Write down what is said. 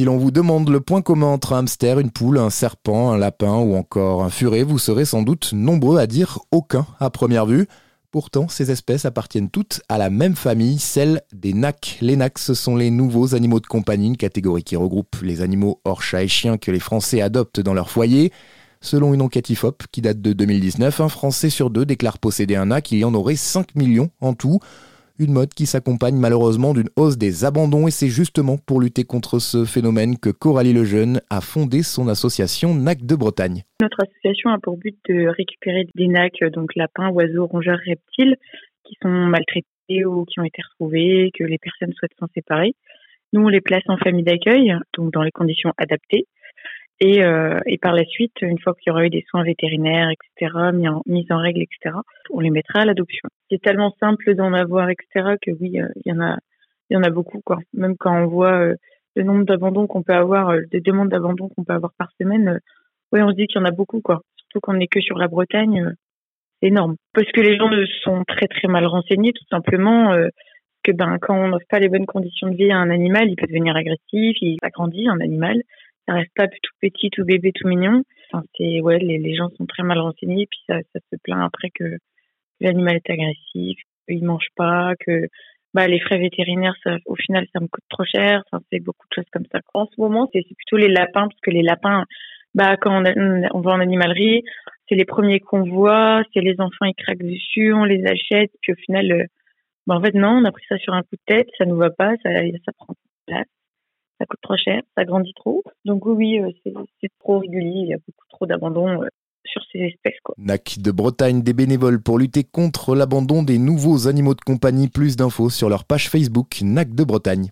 Si l'on vous demande le point commun entre un hamster, une poule, un serpent, un lapin ou encore un furet, vous serez sans doute nombreux à dire aucun à première vue. Pourtant, ces espèces appartiennent toutes à la même famille, celle des nacs. Les nacs, ce sont les nouveaux animaux de compagnie, une catégorie qui regroupe les animaux hors chat et chien que les Français adoptent dans leur foyer. Selon une enquête IFOP qui date de 2019, un Français sur deux déclare posséder un nac, il y en aurait 5 millions en tout. Une mode qui s'accompagne malheureusement d'une hausse des abandons et c'est justement pour lutter contre ce phénomène que Coralie Lejeune a fondé son association NAC de Bretagne. Notre association a pour but de récupérer des NAC, donc lapins, oiseaux, rongeurs, reptiles, qui sont maltraités ou qui ont été retrouvés, que les personnes souhaitent s'en séparer. Nous, on les place en famille d'accueil, donc dans les conditions adaptées. Et, euh, par la suite, une fois qu'il y aura eu des soins vétérinaires, etc., mis en règle, etc., on les mettra à l'adoption. C'est tellement simple d'en avoir, etc., que oui, euh, il y en a, il y en a beaucoup, quoi. Même quand on voit euh, le nombre d'abandons qu'on peut avoir, euh, des demandes d'abandon qu'on peut avoir par semaine, oui, on se dit qu'il y en a beaucoup, quoi. Surtout qu'on n'est que sur la Bretagne, c'est énorme. Parce que les gens sont très très mal renseignés, tout simplement. que ben quand on n'offre pas les bonnes conditions de vie à un animal, il peut devenir agressif, il agrandit un animal ça reste pas tout petit, tout bébé, tout mignon. C'est ouais, les, gens sont très mal renseignés, puis ça se plaint après que l'animal est agressif, qu'il mange pas, que bah les frais vétérinaires, ça, au final, ça me coûte trop cher. Enfin, c'est beaucoup de choses comme ça. En ce moment, c'est plutôt les lapins, parce que les lapins, bah quand on, on va en animalerie, c'est les premiers qu'on voit, c'est les enfants ils craquent dessus, on les achète, puis au final, euh, bah en fait non, on a pris ça sur un coup de tête, ça nous va pas, ça, ça prend place ça coûte trop cher, ça grandit trop. Donc oui, euh, c'est trop régulier, il y a beaucoup trop d'abandon euh, NAC de Bretagne, des bénévoles pour lutter contre l'abandon des nouveaux animaux de compagnie. Plus d'infos sur leur page Facebook NAC de Bretagne.